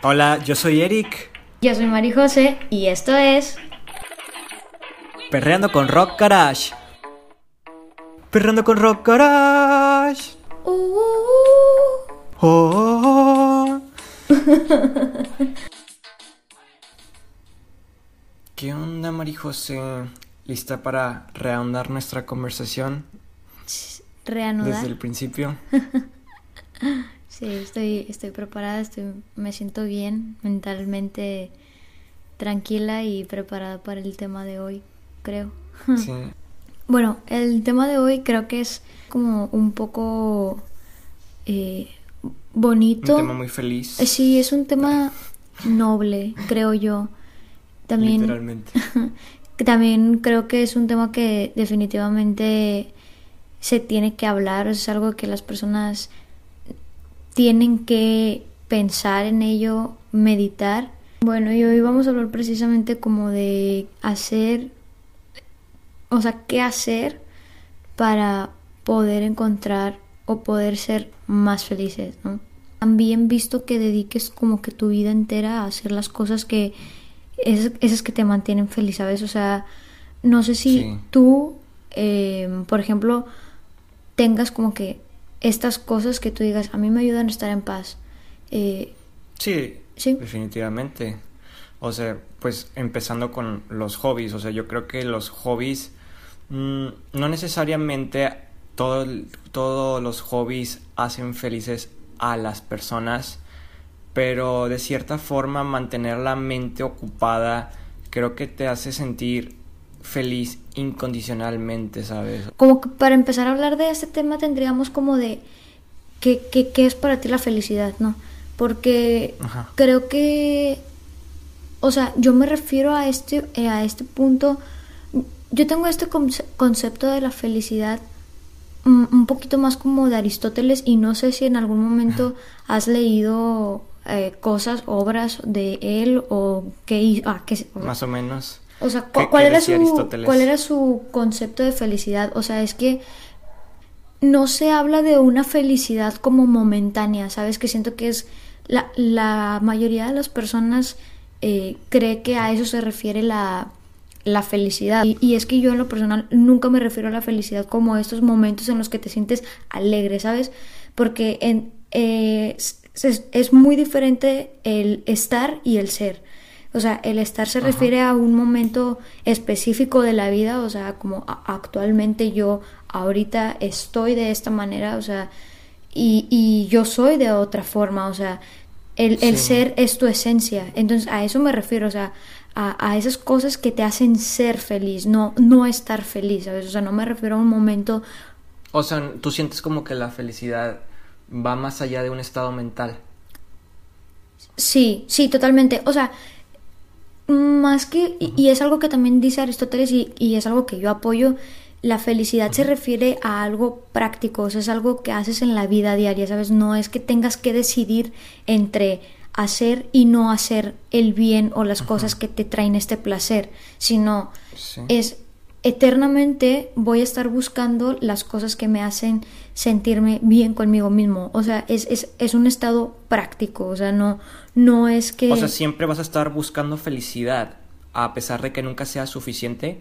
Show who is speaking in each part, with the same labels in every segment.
Speaker 1: Hola, yo soy Eric.
Speaker 2: Yo soy Mari José y esto es
Speaker 1: Perreando con Rock Garage. Perreando con Rock Garage.
Speaker 2: Uh, uh, uh.
Speaker 1: Oh, oh, oh. ¿Qué onda, Mari José? ¿Lista para reahondar nuestra conversación
Speaker 2: reanudar.
Speaker 1: desde el principio?
Speaker 2: Sí, estoy, estoy preparada, estoy, me siento bien, mentalmente tranquila y preparada para el tema de hoy, creo.
Speaker 1: Sí.
Speaker 2: Bueno, el tema de hoy creo que es como un poco eh, bonito.
Speaker 1: Un tema muy feliz.
Speaker 2: Eh, Sí, es un tema noble, creo yo. También,
Speaker 1: Literalmente.
Speaker 2: también creo que es un tema que definitivamente se tiene que hablar, es algo que las personas tienen que pensar en ello, meditar. Bueno, y hoy vamos a hablar precisamente como de hacer, o sea, qué hacer para poder encontrar o poder ser más felices, ¿no? También visto que dediques como que tu vida entera a hacer las cosas que esas, esas que te mantienen feliz, ¿sabes? O sea, no sé si
Speaker 1: Sí.
Speaker 2: tú, eh, por ejemplo, tengas como que estas cosas que tú digas, a mí me ayudan a estar en paz. Eh,
Speaker 1: Sí,
Speaker 2: Sí.
Speaker 1: definitivamente. O sea, pues empezando con los hobbies. O sea, yo creo que los hobbies, mm, no necesariamente todo todos los hobbies hacen felices a las personas, pero de cierta forma mantener la mente ocupada creo que te hace sentir feliz incondicionalmente, ¿sabes?
Speaker 2: como que para empezar a hablar de este tema tendríamos como de qué, qué, qué es para ti la felicidad, ¿no? Porque
Speaker 1: Ajá.
Speaker 2: creo que, o sea, yo me refiero a este, eh, a este punto, yo tengo este conce- concepto de la felicidad un poquito más como de Aristóteles y no sé si en algún momento has leído eh, cosas, obras de él o qué, ah, qué-
Speaker 1: Más o menos.
Speaker 2: O sea,
Speaker 1: ¿Qué-
Speaker 2: cu-
Speaker 1: qué
Speaker 2: ¿cuál, era su? ¿cuál era su concepto de felicidad? O sea, es que no se habla de una felicidad como momentánea, ¿sabes? Que siento que es la, la mayoría de las personas eh, cree que a eso se refiere la, la felicidad. Y, y es que yo en lo personal nunca me refiero a la felicidad como estos momentos en los que te sientes alegre, ¿sabes? Porque en, eh, es, es- es muy diferente el estar y el ser. O sea, el estar se
Speaker 1: Ajá.
Speaker 2: refiere a un momento específico de la vida, o sea, como actualmente yo ahorita estoy de esta manera, o sea, y, y yo soy de otra forma, o sea, el, ser es tu esencia. Entonces, a eso me refiero, o sea, a, a esas cosas que te hacen ser feliz, no, no estar feliz, ¿sabes? O sea, no me refiero a un momento
Speaker 1: O sea, tú sientes como que la felicidad va más allá de un estado mental.
Speaker 2: Sí, sí, totalmente. O sea, más que, y, y es algo que también dice Aristóteles y, y es algo que yo apoyo, la felicidad se refiere a algo práctico, o sea, es algo que haces en la vida diaria, ¿sabes? No es que tengas que decidir entre hacer y no hacer el bien o las cosas que te traen este placer, sino
Speaker 1: Sí.
Speaker 2: es eternamente voy a estar buscando las cosas que me hacen sentirme bien conmigo mismo. O sea, es, es, es un estado práctico. O sea, no, no es que.
Speaker 1: O sea, siempre vas a estar buscando felicidad, a pesar de que nunca sea suficiente,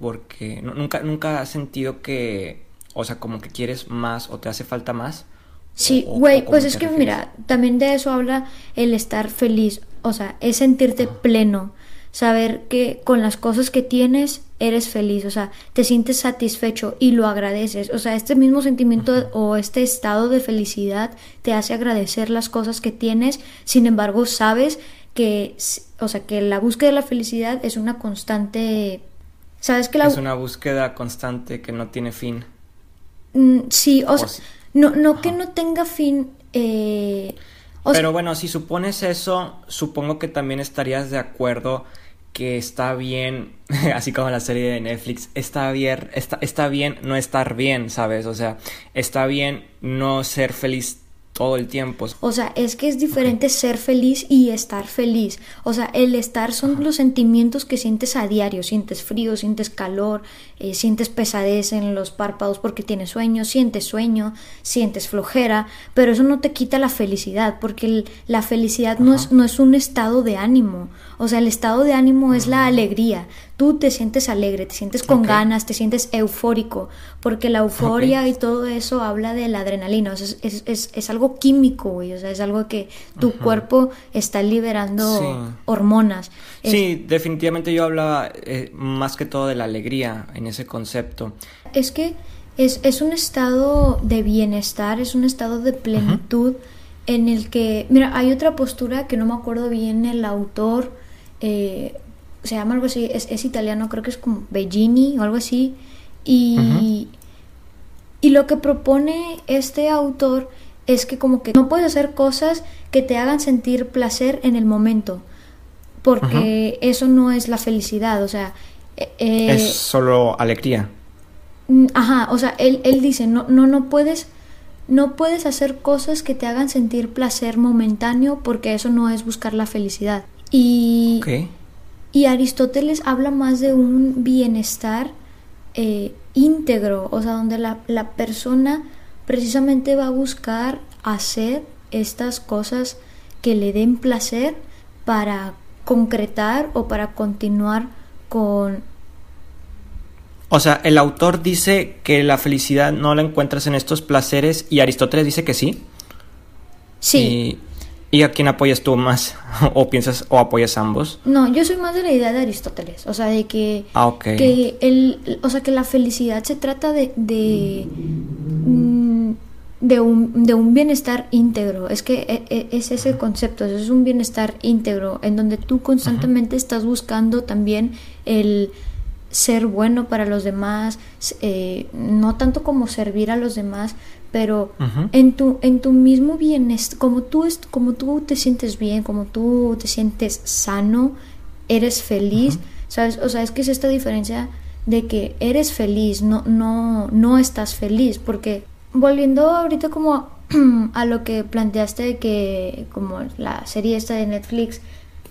Speaker 1: porque nu- nunca, nunca has sentido que, o sea, como que quieres más o te hace falta más.
Speaker 2: Sí, güey, pues es que mira, también de eso habla el estar feliz. O sea, es sentirte pleno. Saber que con las cosas que tienes eres feliz, o sea, te sientes satisfecho y lo agradeces. O sea, este mismo sentimiento o este estado de felicidad te hace agradecer las cosas que tienes. Sin embargo, sabes que, o sea, que la búsqueda de la felicidad es una constante. Sabes que la
Speaker 1: Es una búsqueda constante que no tiene fin.
Speaker 2: Mm, sí, o
Speaker 1: O
Speaker 2: sea,
Speaker 1: si-
Speaker 2: no, no que no tenga fin. Eh, o sea,
Speaker 1: Pero bueno, si supones eso, supongo que también estarías de acuerdo que está bien, así como la serie de Netflix, está bien, está, está bien no estar bien, ¿sabes? O sea, está bien no ser feliz todo el tiempo.
Speaker 2: O sea, es que es diferente ser feliz y estar feliz. O sea, el estar son los sentimientos que sientes a diario. Sientes frío, sientes calor, eh, sientes pesadez en los párpados porque tienes sueño, sientes sueño, sientes flojera, pero eso no te quita la felicidad, porque la felicidad no es, no es un estado de ánimo. O sea, el estado de ánimo es la alegría. Tú te sientes alegre, te sientes con ganas, te sientes eufórico, porque la euforia y todo eso habla de la adrenalina. O sea, es, es, es, algo químico, güey. O sea, es algo que tu cuerpo está liberando hormonas.
Speaker 1: Sí, definitivamente yo hablaba eh, más que todo de la alegría en ese concepto.
Speaker 2: Es que es, es un estado de bienestar, es un estado de plenitud en el que, mira, hay otra postura que no me acuerdo bien el autor eh, se llama algo así, es, italiano, creo que es como Bellini o algo así. Y, y lo que propone este autor es que como que no puedes hacer cosas que te hagan sentir placer en el momento, porque eso no es la felicidad, o sea...
Speaker 1: Eh, eh, es solo alegría.
Speaker 2: Mm, ajá, o sea, él, él dice, no, no, no puedes... No puedes hacer cosas que te hagan sentir placer momentáneo porque eso no es buscar la felicidad. Y, y Aristóteles habla más de un bienestar eh, íntegro, o sea, donde la, la persona precisamente va a buscar hacer estas cosas que le den placer para concretar o para continuar con...
Speaker 1: O sea, el autor dice que la felicidad no la encuentras en estos placeres y Aristóteles dice que sí.
Speaker 2: Sí.
Speaker 1: ¿Y a quién apoyas tú más? ¿O piensas o apoyas ambos?
Speaker 2: No, yo soy más de la idea de Aristóteles. O sea, de que.
Speaker 1: Ah,
Speaker 2: que el, o sea, que la felicidad se trata de. de mm, de un, de un bienestar íntegro. Es que e, e, es ese el concepto, es un bienestar íntegro, en donde tú constantemente estás buscando también el ser bueno para los demás, eh, no tanto como servir a los demás, pero en tu en tu mismo bienestar, como tú como tú te sientes bien, como tú te sientes sano, eres feliz, ¿sabes? O sea, es que es esta diferencia de que eres feliz, no no no estás feliz, porque volviendo ahorita como a lo que planteaste de que como la serie esta de Netflix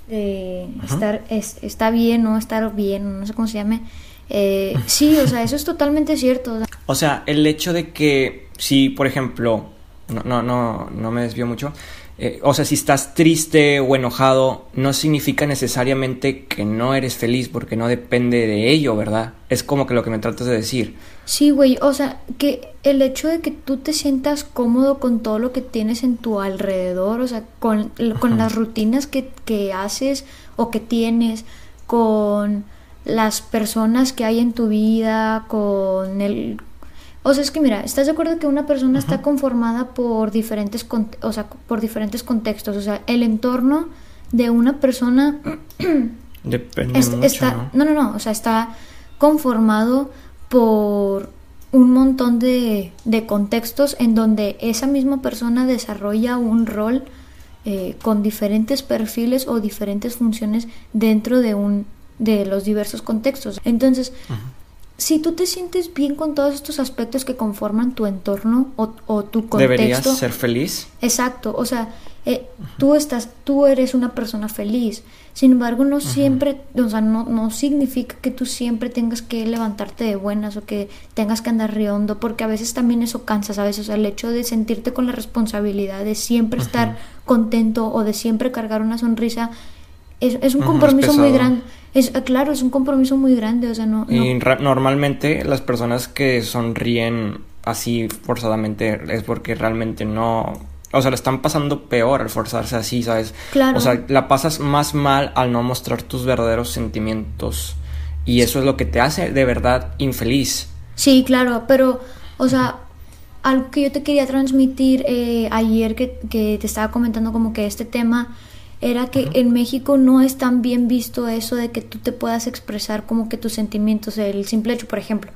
Speaker 2: de estar es, está bien o estar bien, no sé cómo se llame. Eh, sí, o sea, eso es totalmente cierto.
Speaker 1: O sea, el hecho de que si, por ejemplo, no, no, no, no me desvío mucho, eh, o sea, si estás triste o enojado, no significa necesariamente que no eres feliz, porque no depende de ello, ¿verdad? Es como que lo que me tratas de decir.
Speaker 2: Sí, güey, o sea, que el hecho de que tú te sientas cómodo con todo lo que tienes en tu alrededor, o sea, con, con las rutinas que, que haces o que tienes, con las personas que hay en tu vida, con el o sea, es que mira, ¿estás de acuerdo que una persona está conformada por diferentes, o sea, por diferentes contextos? O sea, el entorno de una persona...
Speaker 1: Depende mucho,
Speaker 2: ¿no? ¿no? no, o sea, está conformado por un montón de, de contextos en donde esa misma persona desarrolla un rol eh, con diferentes perfiles o diferentes funciones dentro de un de los diversos contextos. Entonces, si tú te sientes bien con todos estos aspectos que conforman tu entorno o, tu contexto.
Speaker 1: Deberías ser feliz.
Speaker 2: Exacto, o sea, eh, tú estás, tú eres una persona feliz. Sin embargo, no siempre, o sea, no, no significa que tú siempre tengas que levantarte de buenas o que tengas que andar riondo, porque a veces también eso cansa, ¿sabes? O sea, el hecho de sentirte con la responsabilidad de siempre estar contento o de siempre cargar una sonrisa es, es un compromiso muy grande. Es, claro, es un compromiso muy grande, o sea, no...
Speaker 1: Y normalmente las personas que sonríen así forzadamente es porque realmente no... O sea, le están pasando peor al forzarse así, ¿sabes?
Speaker 2: Claro.
Speaker 1: O sea, la pasas más mal al no mostrar tus verdaderos sentimientos. Y eso es lo que te hace de verdad infeliz.
Speaker 2: Sí, claro, pero, o sea, algo que yo te quería transmitir eh, ayer que, que te estaba comentando como que este tema era que en México no es tan bien visto eso de que tú te puedas expresar como que tus sentimientos, el simple hecho, por ejemplo,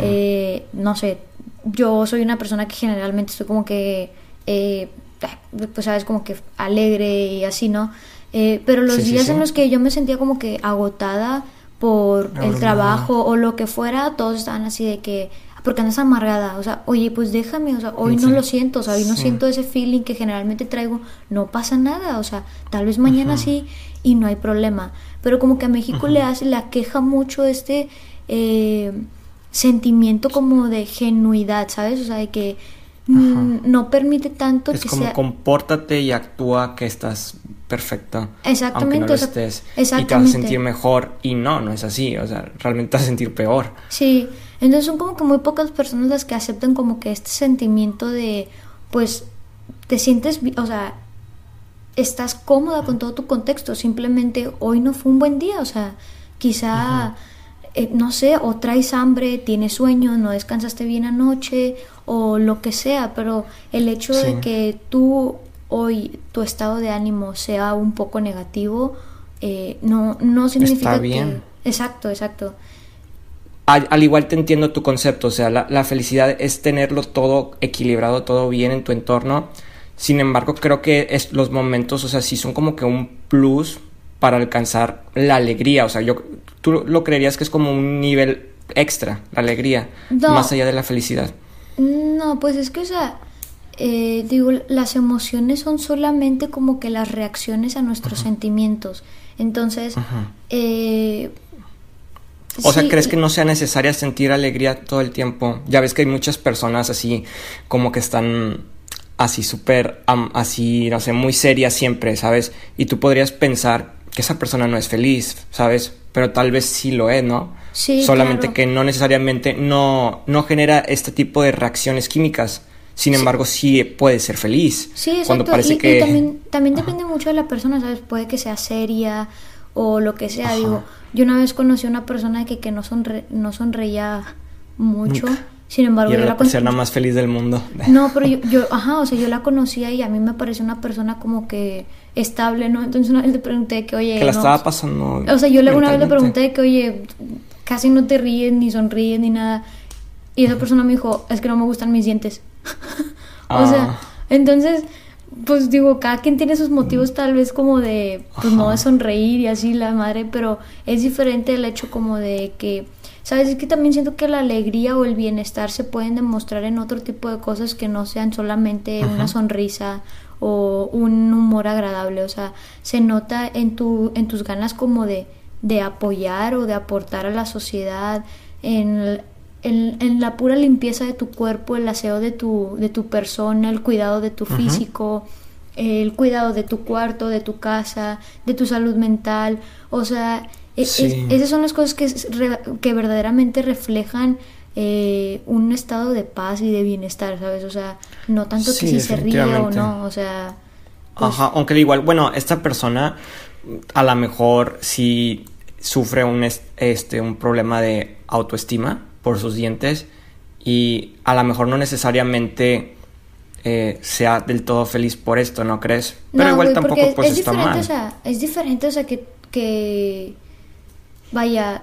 Speaker 2: eh, no sé, yo soy una persona que generalmente estoy como que, eh, pues sabes, como que alegre y así, ¿no? Eh, pero los días en los que yo me sentía como que agotada por el trabajo o lo que fuera, todos estaban así de que porque andas amargada, o sea, oye, pues déjame, o sea, hoy no lo siento, o sea, hoy no siento ese feeling que generalmente traigo, no pasa nada, o sea, tal vez mañana sí y no hay problema, pero como que a México le hace, le aqueja mucho este eh, sentimiento como de genuidad, ¿sabes? O sea, de que no permite tanto
Speaker 1: es
Speaker 2: que
Speaker 1: como
Speaker 2: sea...
Speaker 1: compórtate y actúa que estás perfecta.
Speaker 2: Exactamente,
Speaker 1: Aunque no lo estés. Y te vas a
Speaker 2: exactamente.
Speaker 1: sentir mejor. Y no, no es así. O sea, realmente te vas a sentir peor.
Speaker 2: Sí, entonces son como que muy pocas personas las que aceptan como que este sentimiento de, pues, te sientes, o sea, estás cómoda con todo tu contexto, simplemente hoy no fue un buen día, o sea, quizá, eh, no sé, o traes hambre, tienes sueño, no descansaste bien anoche, o lo que sea, pero el hecho
Speaker 1: Sí.
Speaker 2: de que tú hoy tu estado de ánimo sea un poco negativo, eh, no, no significa que...
Speaker 1: bien.
Speaker 2: Exacto, exacto.
Speaker 1: Al, al igual te entiendo tu concepto, o sea, la, la felicidad es tenerlo todo equilibrado, todo bien en tu entorno. Sin embargo, creo que es, los momentos, o sea, sí son como que un plus para alcanzar la alegría. O sea, yo, tú lo creerías que es como un nivel extra, la alegría,
Speaker 2: No.
Speaker 1: más allá de la felicidad.
Speaker 2: No, pues es que, o sea, eh, digo, las emociones son solamente como que las reacciones a nuestros sentimientos. Entonces, eh,
Speaker 1: O sea, ¿crees que no sea necesaria sentir alegría todo el tiempo? Ya ves que hay muchas personas así, como que están así súper, así, no sé, muy serias siempre, ¿sabes? Y tú podrías pensar que esa persona no es feliz, ¿sabes? Pero tal vez sí lo es, ¿no?
Speaker 2: Sí,
Speaker 1: Solamente
Speaker 2: claro.
Speaker 1: que no necesariamente, no, no genera este tipo de reacciones químicas. Sin embargo, sí puede ser feliz.
Speaker 2: Sí, exacto.
Speaker 1: Cuando parece
Speaker 2: y, y
Speaker 1: que...
Speaker 2: también, también depende mucho de la persona, ¿sabes? Puede que sea seria o lo que sea. Digo, yo una vez conocí a una persona que, que no, sonre- no sonreía mucho.
Speaker 1: Nunca.
Speaker 2: Sin embargo,
Speaker 1: Y
Speaker 2: yo
Speaker 1: era
Speaker 2: la
Speaker 1: la persona más feliz del mundo.
Speaker 2: No, pero yo, yo, ajá, o sea, yo la conocía y a mí me pareció una persona como que estable, ¿no? Entonces una vez le pregunté que, oye,
Speaker 1: que la
Speaker 2: no,
Speaker 1: estaba pasando.
Speaker 2: O sea, yo le una vez le pregunté que, oye, casi no te ríes, ni sonríes, ni nada. Y esa persona me dijo, es que no me gustan mis dientes. o sea,
Speaker 1: Ah.
Speaker 2: entonces, pues digo, cada quien tiene sus motivos tal vez como de, pues no de sonreír y así la madre, pero es diferente el hecho como de que, ¿sabes? Es que también siento que la alegría o el bienestar se pueden demostrar en otro tipo de cosas que no sean solamente una sonrisa o un humor agradable, o sea, se nota en tu en tus ganas como de de apoyar o de aportar a la sociedad en, en, en la pura limpieza de tu cuerpo, el aseo de tu, de tu persona, el cuidado de tu físico, el cuidado de tu cuarto, de tu casa, de tu salud mental. O sea, e- es- esas son las cosas que, que verdaderamente reflejan eh, un estado de paz y de bienestar, ¿sabes? O sea, no tanto que
Speaker 1: Sí,
Speaker 2: si se ríe o no, o sea... pues,
Speaker 1: Ajá, aunque igual, bueno, esta persona a lo mejor sí sufre un, es- este, un problema de autoestima por sus dientes y a lo mejor no necesariamente eh, sea del todo feliz por esto, ¿no crees? Pero
Speaker 2: No,
Speaker 1: igual
Speaker 2: güey,
Speaker 1: tampoco
Speaker 2: es-
Speaker 1: pues
Speaker 2: es
Speaker 1: está mal.
Speaker 2: O sea, es diferente, o sea, que, que vaya,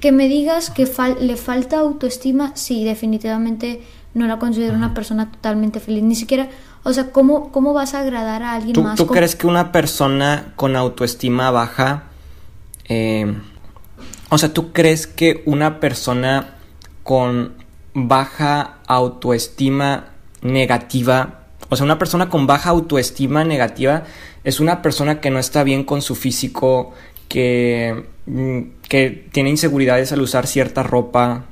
Speaker 2: que me digas que fal- le falta autoestima, sí, definitivamente no la considero una persona totalmente feliz, ni siquiera, o sea, ¿cómo, cómo vas a agradar a alguien
Speaker 1: ¿Tú,
Speaker 2: más?
Speaker 1: tú
Speaker 2: con-
Speaker 1: crees que una persona con autoestima baja, eh, o sea, tú crees que una persona con baja autoestima negativa, o sea, una persona con baja autoestima negativa es una persona que no está bien con su físico, que, que tiene inseguridades al usar cierta ropa,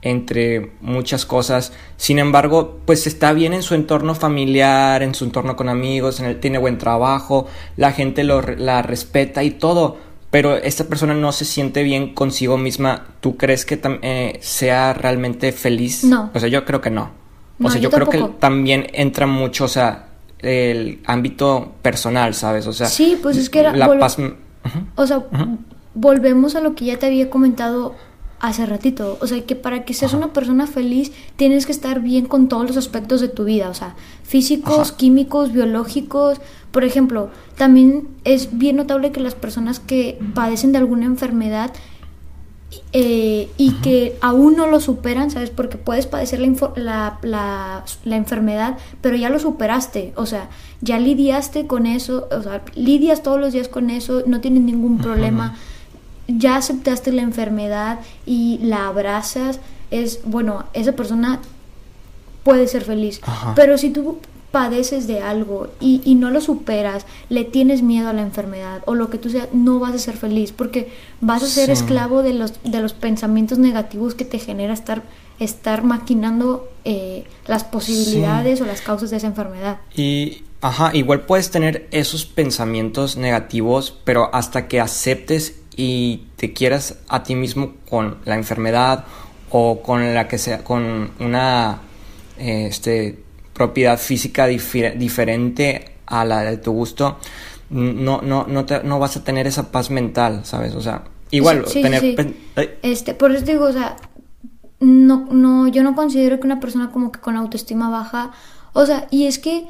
Speaker 1: entre muchas cosas. Sin embargo, pues está bien en su entorno familiar, en su entorno con amigos, en el, tiene buen trabajo, la gente lo, la respeta y todo. Pero esta persona no se siente bien consigo misma. ¿Tú crees que eh, sea realmente feliz?
Speaker 2: No.
Speaker 1: O sea, yo creo que no. O
Speaker 2: No,
Speaker 1: sea,
Speaker 2: yo
Speaker 1: yo, creo que también entra mucho, o sea, el ámbito personal, ¿sabes? O sea,
Speaker 2: Sí, pues es que era-
Speaker 1: la paz.
Speaker 2: O sea, volvemos a lo que ya te había comentado hace ratito. O sea, que para que seas una persona feliz tienes que estar bien con todos los aspectos de tu vida. O sea, físicos,
Speaker 1: Ajá.
Speaker 2: químicos, biológicos. Por ejemplo, también es bien notable que las personas que padecen de alguna enfermedad eh, y que aún no lo superan, ¿sabes? Porque puedes padecer la, la, la- la enfermedad, pero ya lo superaste, o sea, ya lidiaste con eso, o sea, lidias todos los días con eso, no tienes ningún problema, ya aceptaste la enfermedad y la abrazas, es, bueno, esa persona puede ser feliz.
Speaker 1: Ajá.
Speaker 2: Pero si tú padeces de algo y, y no lo superas, le tienes miedo a la enfermedad o lo que tú seas, no vas a ser feliz porque vas a ser
Speaker 1: Sí.
Speaker 2: esclavo de los, de los pensamientos negativos que te genera estar, estar maquinando eh, las posibilidades o las causas de esa enfermedad.
Speaker 1: Y, ajá, igual puedes tener esos pensamientos negativos, pero hasta que aceptes y te quieras a ti mismo con la enfermedad o con la que sea, con una este, propiedad física diferente a la de tu gusto, no, no, no, te- no vas a tener esa paz mental, ¿sabes? O sea, igual
Speaker 2: Sí, sí,
Speaker 1: tener...
Speaker 2: Este, por eso te digo, o sea, no, no, yo no considero que una persona como que con autoestima baja, o sea, y es que,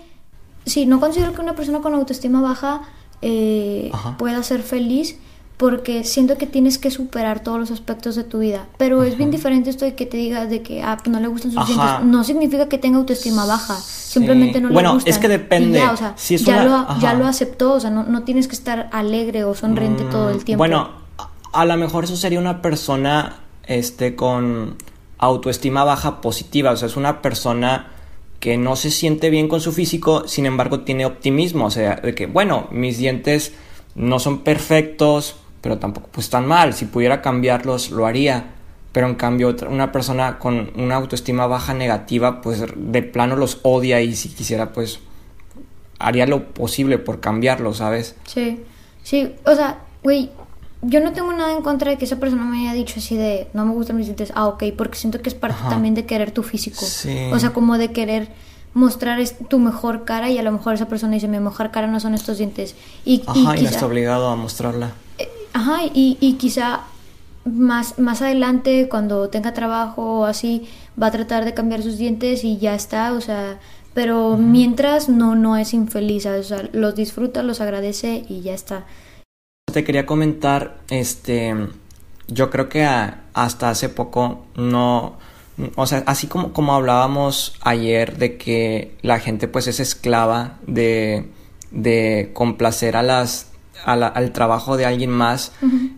Speaker 2: sí, no considero que una persona con autoestima baja eh, pueda ser feliz, porque siento que tienes que superar todos los aspectos de tu vida. Pero es bien diferente esto de que te digas de que ah, pues no le gustan sus
Speaker 1: Ajá.
Speaker 2: dientes. No significa que tenga autoestima baja. Simplemente no
Speaker 1: Bueno,
Speaker 2: le gustan.
Speaker 1: es que depende.
Speaker 2: Ya, o sea,
Speaker 1: Si es
Speaker 2: ya,
Speaker 1: una-
Speaker 2: lo, ya lo aceptó. O sea, no, no tienes que estar alegre o sonriente todo el tiempo.
Speaker 1: Mm, Bueno, a, a lo mejor eso sería una persona este con autoestima baja positiva, o sea, es una persona que no se siente bien con su físico, sin embargo tiene optimismo, o sea, de que bueno, mis dientes no son perfectos, pero tampoco pues tan mal, si pudiera cambiarlos lo haría. Pero en cambio otra- una persona con una autoestima baja negativa pues de plano los odia y si quisiera pues haría lo posible por cambiarlo, ¿sabes?
Speaker 2: Sí, sí, o sea, güey, yo no tengo nada en contra de que esa persona me haya dicho así de no me gustan mis dientes, ah, ok, porque siento que es parte
Speaker 1: Ajá.
Speaker 2: también de querer tu físico.
Speaker 1: Sí.
Speaker 2: O sea, como de querer mostrar es- tu mejor cara y a lo mejor esa persona dice mi mejor cara no son estos dientes. Y, y
Speaker 1: Ajá, y no está obligado a mostrarla.
Speaker 2: Ajá, y, y quizá más, más adelante, cuando tenga trabajo o así, va a tratar de cambiar sus dientes y ya está, o sea, pero mientras no, no es infeliz, ¿sabes? O sea, los disfruta, los agradece y ya está.
Speaker 1: Te quería comentar, este, yo creo que a- hasta hace poco no, o sea, así como, como hablábamos ayer de que la gente pues es esclava de, de complacer a las, a la- al trabajo de alguien más,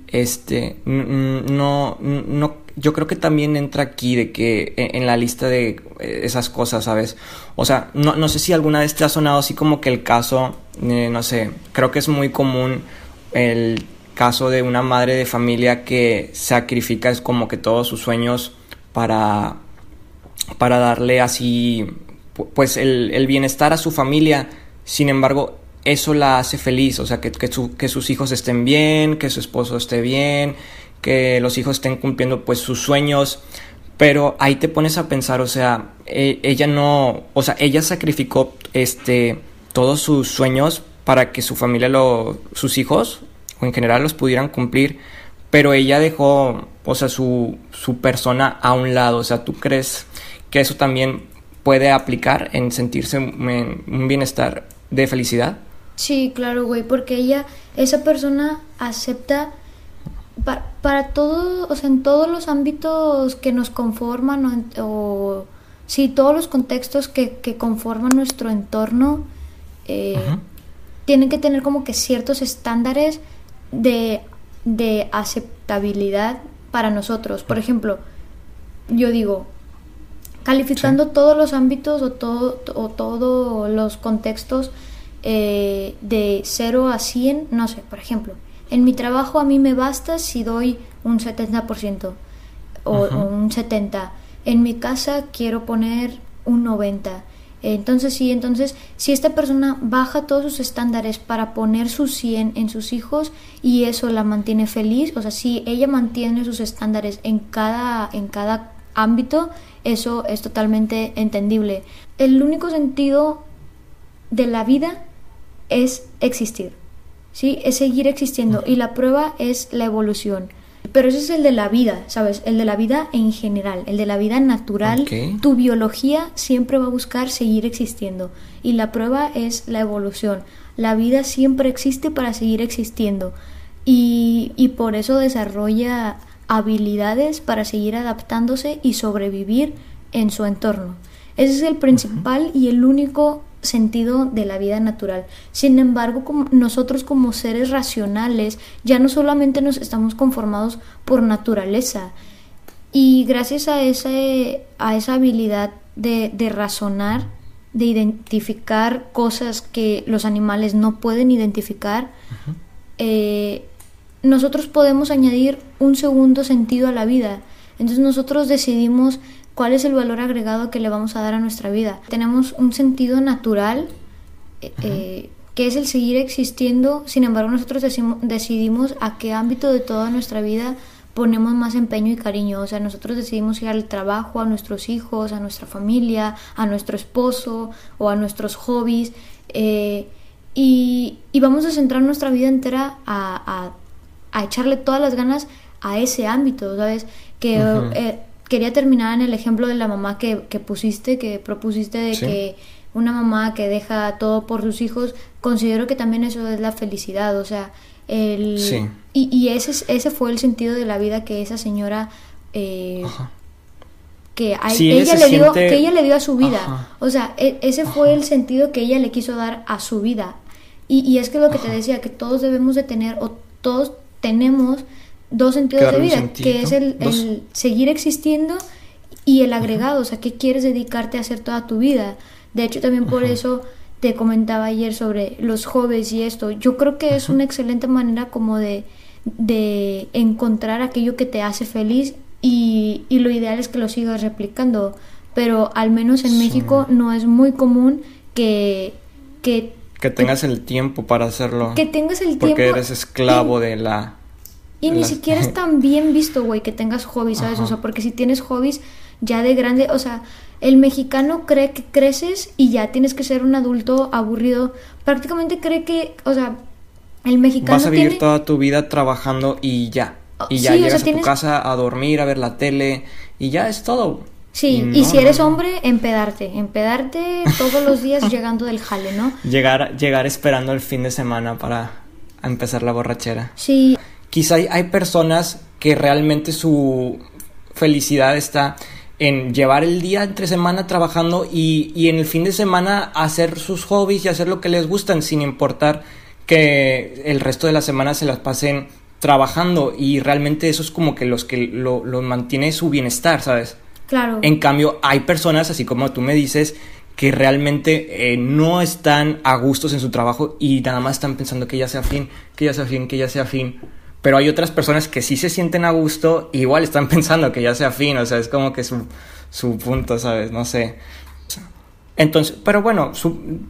Speaker 1: este, no, no, yo creo que también entra aquí de que e- en la lista de eh, esas cosas, ¿sabes? O sea, no, no sé si alguna vez te ha sonado así como que el caso, eh, no sé, creo que es muy común el caso de una madre de familia que sacrifica es como que todos sus sueños para para darle así pu- pues el, el bienestar a su familia sin embargo eso la hace feliz o sea que, que, su- que sus hijos estén bien que su esposo esté bien que los hijos estén cumpliendo pues sus sueños pero ahí te pones a pensar o sea e- ella no o sea ella sacrificó este todos sus sueños para que su familia lo sus hijos o en general los pudieran cumplir pero ella dejó, o sea, su, su persona a un lado. O sea, ¿tú crees que eso también puede aplicar en sentirse en un bienestar de felicidad?
Speaker 2: Sí, claro, güey, porque ella, esa persona acepta pa- para todo, o sea, en todos los ámbitos que nos conforman o, sí, todos los contextos que, que conforman nuestro entorno, eh, tienen que tener como que ciertos estándares de, de aceptabilidad para nosotros. Por ejemplo, yo digo, calificando todos los ámbitos o todo o todos los contextos eh, de 0 a 100, no sé, por ejemplo, en mi trabajo a mí me basta si doy un 70% o, o un 70%. En mi casa quiero poner un 90%. Entonces sí, entonces si esta persona baja todos sus estándares para poner su 100 en sus hijos y eso la mantiene feliz, o sea, si ella mantiene sus estándares en cada en cada ámbito, eso es totalmente entendible. El único sentido de la vida es existir. ¿Sí? Es seguir existiendo y la prueba es la evolución. Pero ese es el de la vida, ¿sabes? El de la vida en general, el de la vida natural. Tu biología siempre va a buscar seguir existiendo y la prueba es la evolución. La vida siempre existe para seguir existiendo y, y por eso desarrolla habilidades para seguir adaptándose y sobrevivir en su entorno. Ese es el principal y el único sentido de la vida natural. Sin embargo, como nosotros como seres racionales ya no solamente nos estamos conformados por naturaleza, Y gracias a, ese, a esa habilidad de, de razonar, de identificar cosas que los animales no pueden identificar, eh, nosotros podemos añadir un segundo sentido a la vida. Entonces nosotros decidimos cuál es el valor agregado que le vamos a dar a nuestra vida. Tenemos un sentido natural eh, eh, que es el seguir existiendo, sin embargo nosotros decidimos a qué ámbito de toda nuestra vida ponemos más empeño y cariño. O sea, nosotros decidimos ir al trabajo, a nuestros hijos, a nuestra familia, a nuestro esposo o a nuestros hobbies. Eh, y, vamos a centrar nuestra vida entera a, a, echarle todas las ganas a ese ámbito, ¿sabes? Que eh, quería terminar en el ejemplo de la mamá que, pusiste, que propusiste de que una mamá que deja todo por sus hijos, considero que también eso es la felicidad, o sea, el, y, y, ese, ese fue el sentido de la vida que esa señora... Eh, que, ella le dio, que ella le dio a su vida. O sea, e, ese fue el sentido que ella le quiso dar a su vida. Y, y es que lo que te decía, que todos debemos de tener, o todos tenemos dos sentidos de vida, que es el, el, seguir existiendo y el agregado, o sea, ¿qué quieres dedicarte a hacer toda tu vida? De hecho, también por eso te comentaba ayer sobre los jóvenes y esto. Yo creo que es una excelente manera como de, de encontrar aquello que te hace feliz y, y, lo ideal es que lo sigas replicando. Pero al menos en México no es muy común que...
Speaker 1: Que, que tengas el tiempo para hacerlo.
Speaker 2: Que tengas el
Speaker 1: tiempo. Porque eres esclavo de la...
Speaker 2: Y ni siquiera es tan bien visto, güey, que tengas hobbies, ¿sabes? O sea, porque si tienes hobbies ya de grande, o sea, el mexicano cree que creces y ya tienes que ser un adulto aburrido. Prácticamente cree que, o sea, el mexicano.
Speaker 1: Vas a vivir toda tu vida trabajando y ya. Oh, y ya llegas a tu casa a dormir, a ver la tele y ya es todo.
Speaker 2: Sí, y, si eres hombre, empedarte, empedarte todos los días llegando del jale, ¿no?
Speaker 1: Llegar, llegar esperando el fin de semana para empezar la borrachera.
Speaker 2: Sí.
Speaker 1: Quizá hay, hay personas que realmente su felicidad está en llevar el día entre semana trabajando y, y, en el fin de semana hacer sus hobbies y hacer lo que les gustan sin importar que el resto de la semana se las pasen trabajando y realmente eso es como que los que lo, lo mantiene su bienestar, ¿sabes?
Speaker 2: Claro.
Speaker 1: En cambio, hay personas, así como tú me dices, que realmente eh, no están a gustos en su trabajo y nada más están pensando que ya sea fin, que ya sea fin, que ya sea fin. Pero hay otras personas que sí se sienten a gusto, igual están pensando que ya sea fin, o sea, es como que su, su punto, ¿sabes? No sé. Entonces, pero bueno,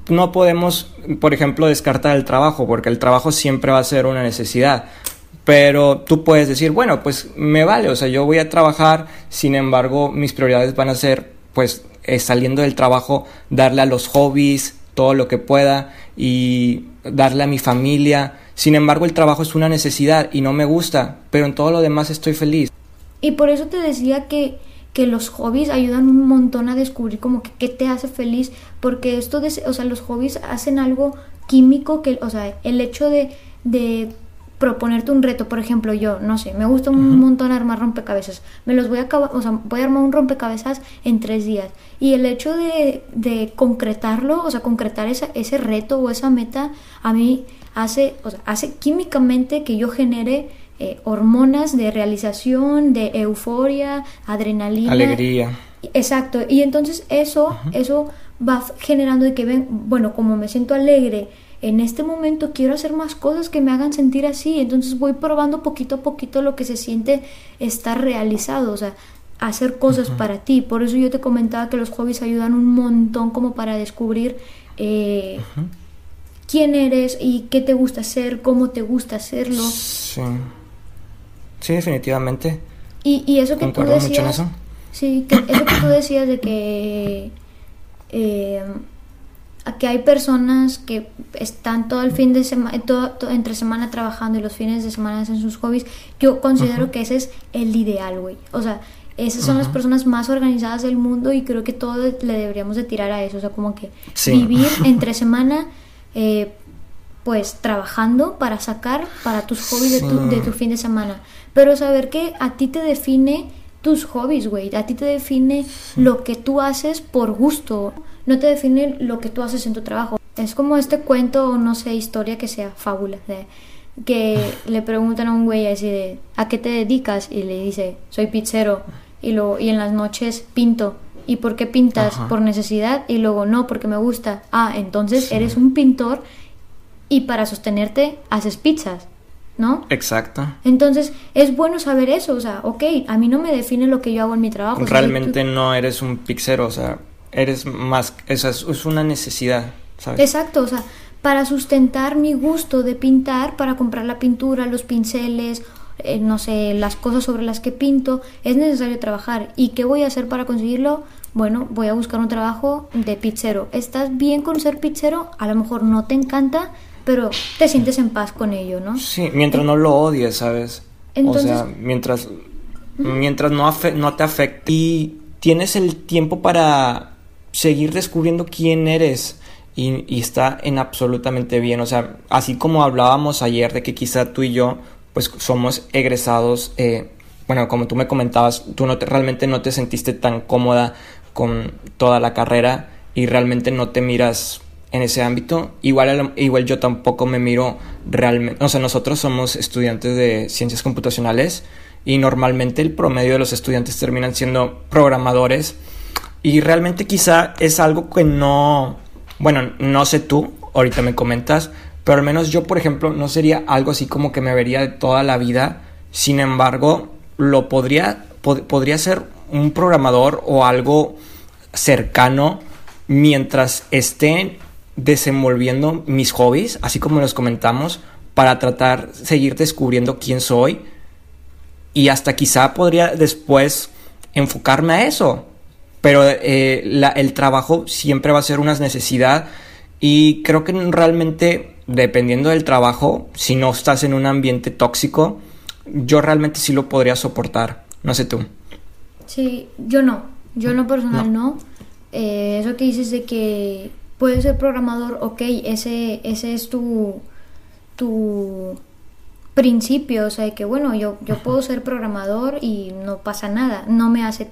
Speaker 1: no podemos, por ejemplo, descartar el trabajo, porque el trabajo siempre va a ser una necesidad. Pero tú puedes decir, bueno, pues me vale, o sea, yo voy a trabajar, sin embargo, mis prioridades van a ser, pues, eh, saliendo del trabajo, darle a los hobbies todo lo que pueda y darle a mi familia sin embargo, el trabajo es una necesidad y no me gusta, pero en todo lo demás estoy feliz.
Speaker 2: Y por eso te decía que, que los hobbies ayudan un montón a descubrir como que qué te hace feliz, porque esto de, o sea, los hobbies hacen algo químico que, o sea, el hecho de, de proponerte un reto, por ejemplo, yo, no sé, me gusta un montón armar rompecabezas, me los voy a acabar, o sea, voy a armar un rompecabezas en tres días. Y el hecho de, de concretarlo, o sea, concretar esa, ese reto o esa meta, a mí hace, o sea, hace químicamente que yo genere eh, hormonas de realización, de euforia, adrenalina.
Speaker 1: Alegría.
Speaker 2: Exacto. Y entonces eso, eso va generando de que ven, bueno, como me siento alegre en este momento quiero hacer más cosas que me hagan sentir así, entonces voy probando poquito a poquito lo que se siente estar realizado, o sea, hacer cosas para ti. Por eso yo te comentaba que los hobbies ayudan un montón como para descubrir eh, quién eres y qué te gusta hacer, cómo te gusta hacerlo.
Speaker 1: Sí, sí definitivamente.
Speaker 2: Y, y eso que tú decías... Mucho en eso. Sí, que eso que tú decías de que... Eh, que hay personas que están todo el fin de semana, todo, entre semana trabajando y los fines de semana en sus hobbies, yo considero que ese es el ideal, güey. O sea, esas son las personas más organizadas del mundo y creo que todos le deberíamos de tirar a eso. O sea, como que vivir entre semana eh, pues trabajando para sacar para tus hobbies de, tu, de tu fin de semana. Pero saber que a ti te define tus hobbies, güey. A ti te define lo que tú haces por gusto. No te define lo que tú haces en tu trabajo. Es como este cuento o no sé, historia que sea fábula. De, que le preguntan a un güey así de ¿a qué te dedicas? Y le dice, soy pizzero. y, luego, y en las noches pinto. ¿Y por qué pintas?
Speaker 1: Ajá.
Speaker 2: Por necesidad y luego no, porque me gusta. Ah, entonces eres un pintor y para sostenerte haces pizzas, ¿no?
Speaker 1: Exacto.
Speaker 2: Entonces es bueno saber eso, o sea, ok, a mí no me define lo que yo hago en mi trabajo. o sea,
Speaker 1: Realmente
Speaker 2: tú-
Speaker 1: no eres un pixero, o sea, eres más, esa es, es una necesidad, ¿sabes?
Speaker 2: Exacto, o sea, para sustentar mi gusto de pintar, para comprar la pintura, los pinceles, eh, no sé, las cosas sobre las que pinto, es necesario trabajar. ¿Y qué voy a hacer para conseguirlo? Bueno, voy a buscar un trabajo de pizzero. ¿Estás bien con ser pizzero? A lo mejor no te encanta, pero te sientes en paz con ello, ¿no?
Speaker 1: Sí, mientras no lo odies, ¿sabes?
Speaker 2: Entonces-
Speaker 1: o sea, mientras, mientras no, afe- no te afecte y tienes el tiempo para seguir descubriendo quién eres y, y está en absolutamente bien. O sea, así como hablábamos ayer de que quizá tú y yo, pues somos egresados, eh, bueno, como tú me comentabas, tú no te- realmente no te sentiste tan cómoda con toda la carrera y realmente no te miras en ese ámbito. Igual, igual yo tampoco me miro realmente, o sea, nosotros somos estudiantes de ciencias computacionales y normalmente el promedio de los estudiantes terminan siendo programadores y realmente quizá es algo que no, bueno, no sé tú, ahorita me comentas, pero al menos yo, por ejemplo, no sería algo así como que me vería de toda la vida. Sin embargo, lo podría, pod- podría ser un programador o algo cercano mientras esté desenvolviendo mis hobbies, así como los comentamos, para tratar seguir descubriendo quién soy y hasta quizá podría después enfocarme a eso. Pero eh, el trabajo siempre va a ser una necesidad y creo que realmente dependiendo del trabajo, si no estás en un ambiente tóxico, yo realmente sí lo podría soportar. No sé tú.
Speaker 2: Sí, yo no. Yo en lo personal no. Eh, eso que dices de que puedes ser programador, ok, ese, ese es tu, tu principio, o sea, de que bueno, yo, yo puedo ser programador y no pasa nada, no me hace,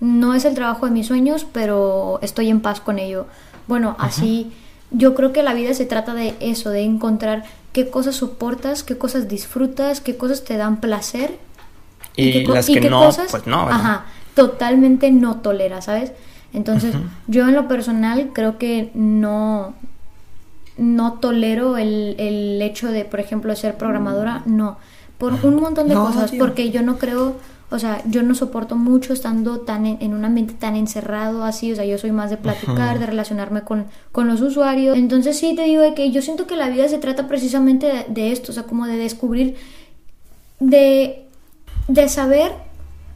Speaker 2: no es el trabajo de mis sueños, pero estoy en paz con ello. Bueno, así, yo creo que la vida se trata de eso, de encontrar qué cosas soportas, qué cosas disfrutas, qué cosas te dan placer
Speaker 1: Y,
Speaker 2: qué
Speaker 1: las
Speaker 2: y
Speaker 1: que
Speaker 2: qué
Speaker 1: no,
Speaker 2: cosas,
Speaker 1: pues no. ¿verdad?
Speaker 2: Ajá, totalmente no tolera, ¿sabes? Entonces, yo en lo personal creo que no, no tolero el, el hecho de, por ejemplo, ser programadora, no. Por un montón de
Speaker 1: No,
Speaker 2: cosas,
Speaker 1: tío.
Speaker 2: porque yo no creo, o sea, yo no soporto mucho estando tan en, en un ambiente tan encerrado así, o sea, yo soy más de platicar, de relacionarme con, con los usuarios. Entonces sí te digo de que yo siento que la vida se trata precisamente de, de esto, o sea, como de descubrir, de, de saber,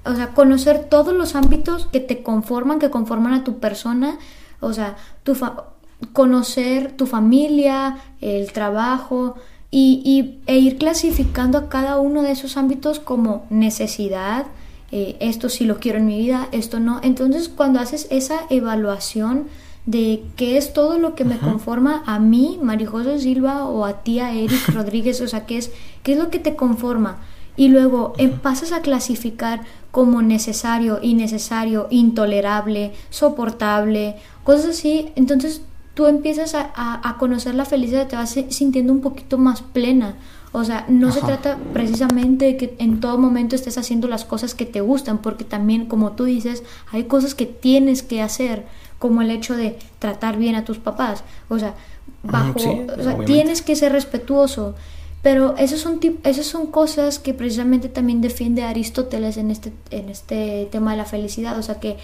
Speaker 2: o sea, conocer todos los ámbitos que te conforman, que conforman a tu persona, o sea, tu fa- conocer tu familia, el trabajo y, y- e ir clasificando a cada uno de esos ámbitos como necesidad, eh, esto sí lo quiero en mi vida, esto no. Entonces, cuando haces esa evaluación de qué es todo lo que me conforma a mí, Marijose Silva, o a ti, a Eric Rodríguez, o sea, qué es, qué es lo que te conforma. Y luego em, pasas a clasificar como necesario, innecesario, intolerable, soportable, cosas así. Entonces tú empiezas a, a- a conocer la felicidad, te vas si- sintiendo un poquito más plena. O sea, no se trata precisamente de que en todo momento estés haciendo las cosas que te gustan, porque también, como tú dices, hay cosas que tienes que hacer, como el hecho de tratar bien a tus papás. O sea, bajo,
Speaker 1: sí,
Speaker 2: o sea,
Speaker 1: obviamente.
Speaker 2: tienes que ser respetuoso. Pero esas son, esas son cosas que precisamente también defiende Aristóteles en este, en este tema de la felicidad. O sea que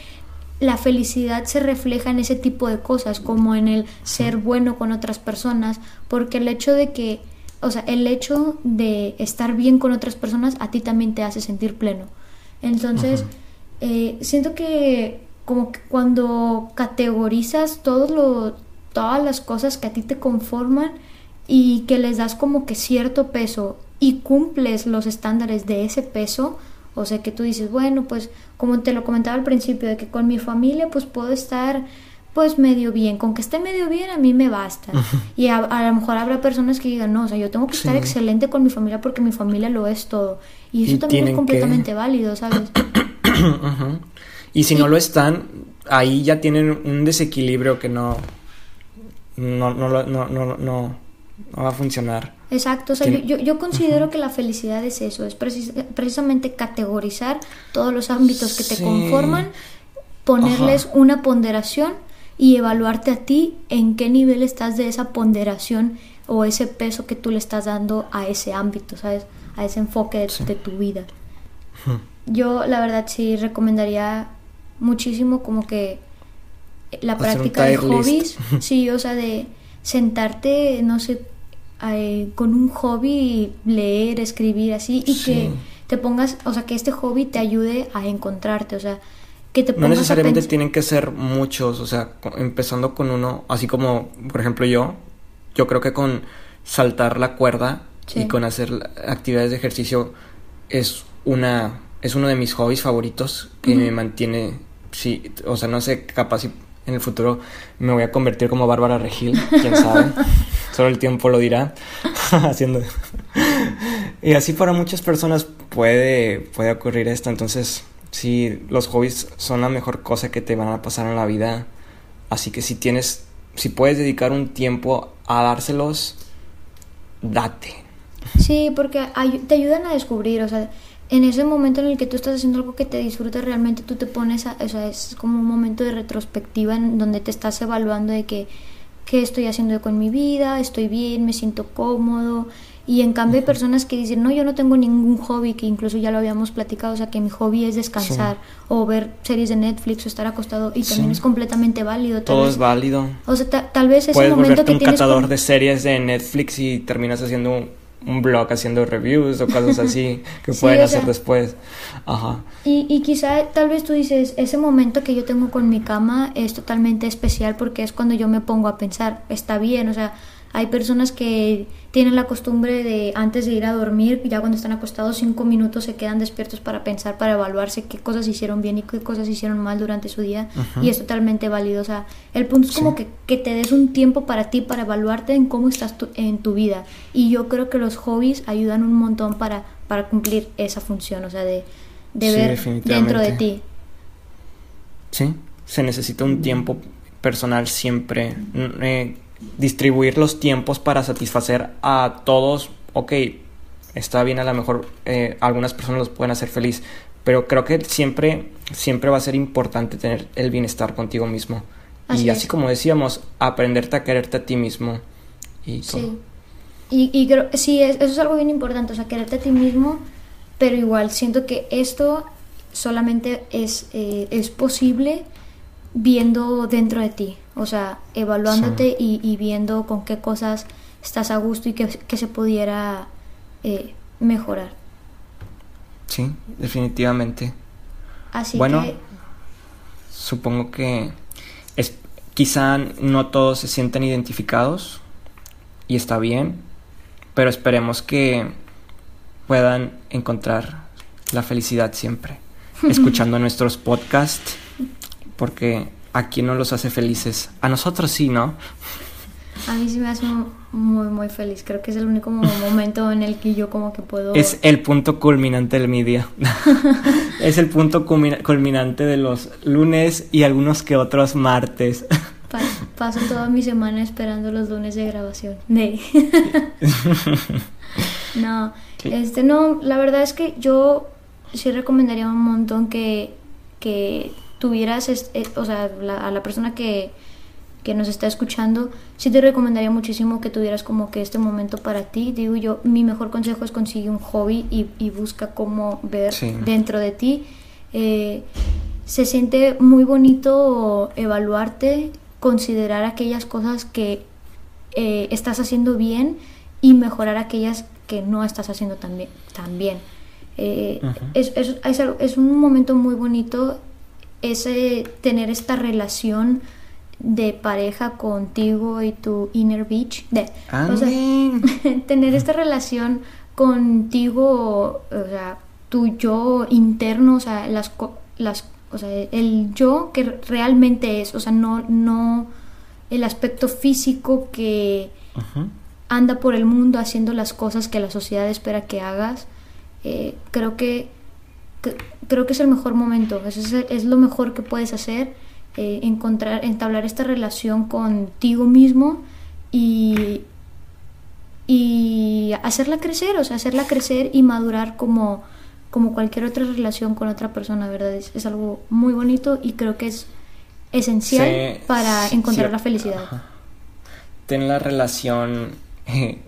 Speaker 2: la felicidad se refleja en ese tipo de cosas, como en el ser bueno con otras personas, porque el hecho de que, o sea, el hecho de estar bien con otras personas a ti también te hace sentir pleno. Entonces, eh, siento que como que cuando categorizas todo lo, todas las cosas que a ti te conforman y que les das como que cierto peso y cumples los estándares de ese peso, o sea que tú dices, bueno, pues como te lo comentaba al principio, de que con mi familia pues puedo estar pues medio bien, con que esté medio bien a mí me basta. Y a, a lo mejor habrá personas que digan, no, o sea, yo tengo que estar
Speaker 1: Sí.
Speaker 2: excelente con mi familia porque mi familia lo es todo. Y eso
Speaker 1: Y
Speaker 2: también es completamente
Speaker 1: que-
Speaker 2: válido, ¿sabes?
Speaker 1: Y si no lo están, ahí ya tienen un desequilibrio que no. No, no, no, no, no, no va a funcionar.
Speaker 2: Exacto, o sea, yo, yo, considero que la felicidad es eso, es precisamente categorizar todos los ámbitos que te conforman, ponerles una ponderación y evaluarte a ti en qué nivel estás de esa ponderación o ese peso que tú le estás dando a ese ámbito, ¿sabes? A ese enfoque de, tu vida. Yo, la verdad, sí recomendaría muchísimo como que la práctica de hobbies, sí, o sea, de sentarte, no sé, eh, con un hobby, leer, escribir, así, y que te pongas, o sea, que este hobby te ayude a encontrarte, o sea, que te
Speaker 1: pongas No necesariamente tienen que ser muchos, o sea, empezando con uno, así como, por ejemplo, yo, yo creo que con saltar la cuerda y con hacer actividades de ejercicio es una es uno de mis hobbies favoritos que me mantiene sí, o sea, no sé, capaz si en el futuro me voy a convertir como Bárbara Regil, quién sabe. Solo el tiempo lo dirá. Haciendo y así para muchas personas puede puede ocurrir esto, entonces sí, los hobbies son la mejor cosa que te van a pasar en la vida. Así que si tienes si puedes dedicar un tiempo a dárselos, date.
Speaker 2: Sí, porque te ayudan a descubrir, o sea, en ese momento en el que tú estás haciendo algo que te disfruta realmente, tú te pones a, o sea, es como un momento de retrospectiva en donde te estás evaluando de que, qué estoy haciendo con mi vida, estoy bien, me siento cómodo, y en cambio hay personas que dicen, no, yo no tengo ningún hobby, que incluso ya lo habíamos platicado, o sea, que mi hobby es descansar o ver series de Netflix o estar acostado y también es completamente válido.
Speaker 1: Todo es válido.
Speaker 2: O sea, tal vez
Speaker 1: ese momento que un catador de series de Netflix y terminas haciendo un, blog haciendo reviews o cosas así que pueden hacer después. Ajá.
Speaker 2: Y, y quizá tal vez tú dices, ese momento que yo tengo con mi cama es totalmente especial porque es cuando yo me pongo a pensar, está bien, o sea, hay personas que tienen la costumbre de antes de ir a dormir, ya cuando están acostados cinco minutos se quedan despiertos para pensar, para evaluarse qué cosas hicieron bien y qué cosas hicieron mal durante su día y es totalmente válido. O sea, el punto es como que, que, te des un tiempo para ti, para evaluarte en cómo estás en tu vida. Y yo creo que los hobbies ayudan un montón para, para cumplir esa función, o sea, de, de ver dentro de ti.
Speaker 1: Sí, se necesita un tiempo personal siempre. Eh, distribuir los tiempos para satisfacer a todos, ok, está bien, a lo mejor eh, algunas personas los pueden hacer feliz, pero creo que siempre, siempre va a ser importante tener el bienestar contigo mismo. y así como decíamos, aprenderte a quererte a ti mismo. Y
Speaker 2: sí. Y, y creo, sí, eso es algo bien importante, o sea, quererte a ti mismo, pero igual siento que esto solamente es, eh, es posible viendo dentro de ti, o sea, evaluándote y, viendo con qué cosas estás a gusto y qué, se pudiera eh, mejorar.
Speaker 1: Sí, definitivamente.
Speaker 2: Así
Speaker 1: bueno, supongo que es, quizá no todos se sienten identificados y está bien, pero esperemos que puedan encontrar la felicidad siempre, escuchando nuestros podcasts porque a quién no los hace felices. A nosotros sí, ¿no?
Speaker 2: A mí sí me hace muy, muy feliz. Creo que es el único momento en el que yo como que puedo...
Speaker 1: Es el punto culminante de mi día. es el punto culminante de los lunes y algunos que otros martes.
Speaker 2: Paso toda mi semana esperando los lunes de grabación. De... no, este no, la verdad es que yo sí recomendaría un montón que, que tuvieras, eh, o sea, a la persona que, que nos está escuchando, sí te recomendaría muchísimo que tuvieras como que este momento para ti. Digo yo, mi mejor consejo es conseguir un hobby y, y busca cómo ver dentro de ti. Eh, se siente muy bonito evaluarte, considerar aquellas cosas que eh, estás haciendo bien y mejorar aquellas que no estás haciendo tan bien. Tan es, es, es, es, un momento muy bonito ese tener esta relación de pareja contigo y tu inner beach de tener esta relación contigo o sea tu yo interno o sea las las o sea el yo que realmente es o sea no no el aspecto físico que anda por el mundo haciendo las cosas que la sociedad espera que hagas eh, creo que creo que es el mejor momento, es, es lo mejor que puedes hacer, eh, encontrar, entablar esta relación contigo mismo y, y hacerla crecer, o sea, hacerla crecer y madurar como, como cualquier otra relación con otra persona, ¿verdad? Es, es algo muy bonito y creo que es esencial
Speaker 1: Sí,
Speaker 2: para encontrar
Speaker 1: sí,
Speaker 2: la felicidad.
Speaker 1: ajá. Ten la relación, eh,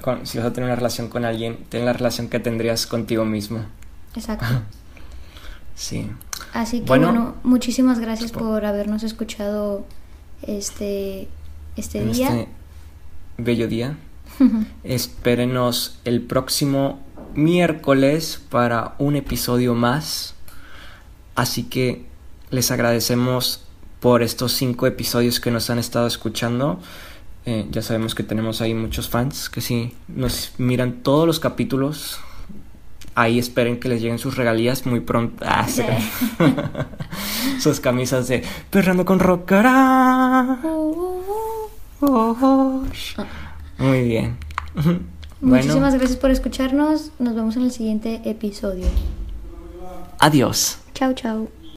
Speaker 1: con- si vas a tener una relación con alguien, ten la relación que tendrías contigo mismo.
Speaker 2: Exacto.
Speaker 1: Sí.
Speaker 2: Así que
Speaker 1: Bueno.
Speaker 2: bueno, muchísimas gracias por habernos escuchado este, este
Speaker 1: En
Speaker 2: día.
Speaker 1: este bello día. Espérenos el próximo miércoles para un episodio más. Así que les agradecemos por estos cinco episodios que nos han estado escuchando. Eh, ya sabemos que tenemos ahí muchos fans que sí nos miran todos los capítulos. Ahí esperen que les lleguen sus regalías muy pronto. Ah, sus camisas de Perrando con Rockara. Muy bien.
Speaker 2: Muchísimas gracias por escucharnos. Nos vemos en el siguiente episodio.
Speaker 1: Adiós.
Speaker 2: Chao, chao.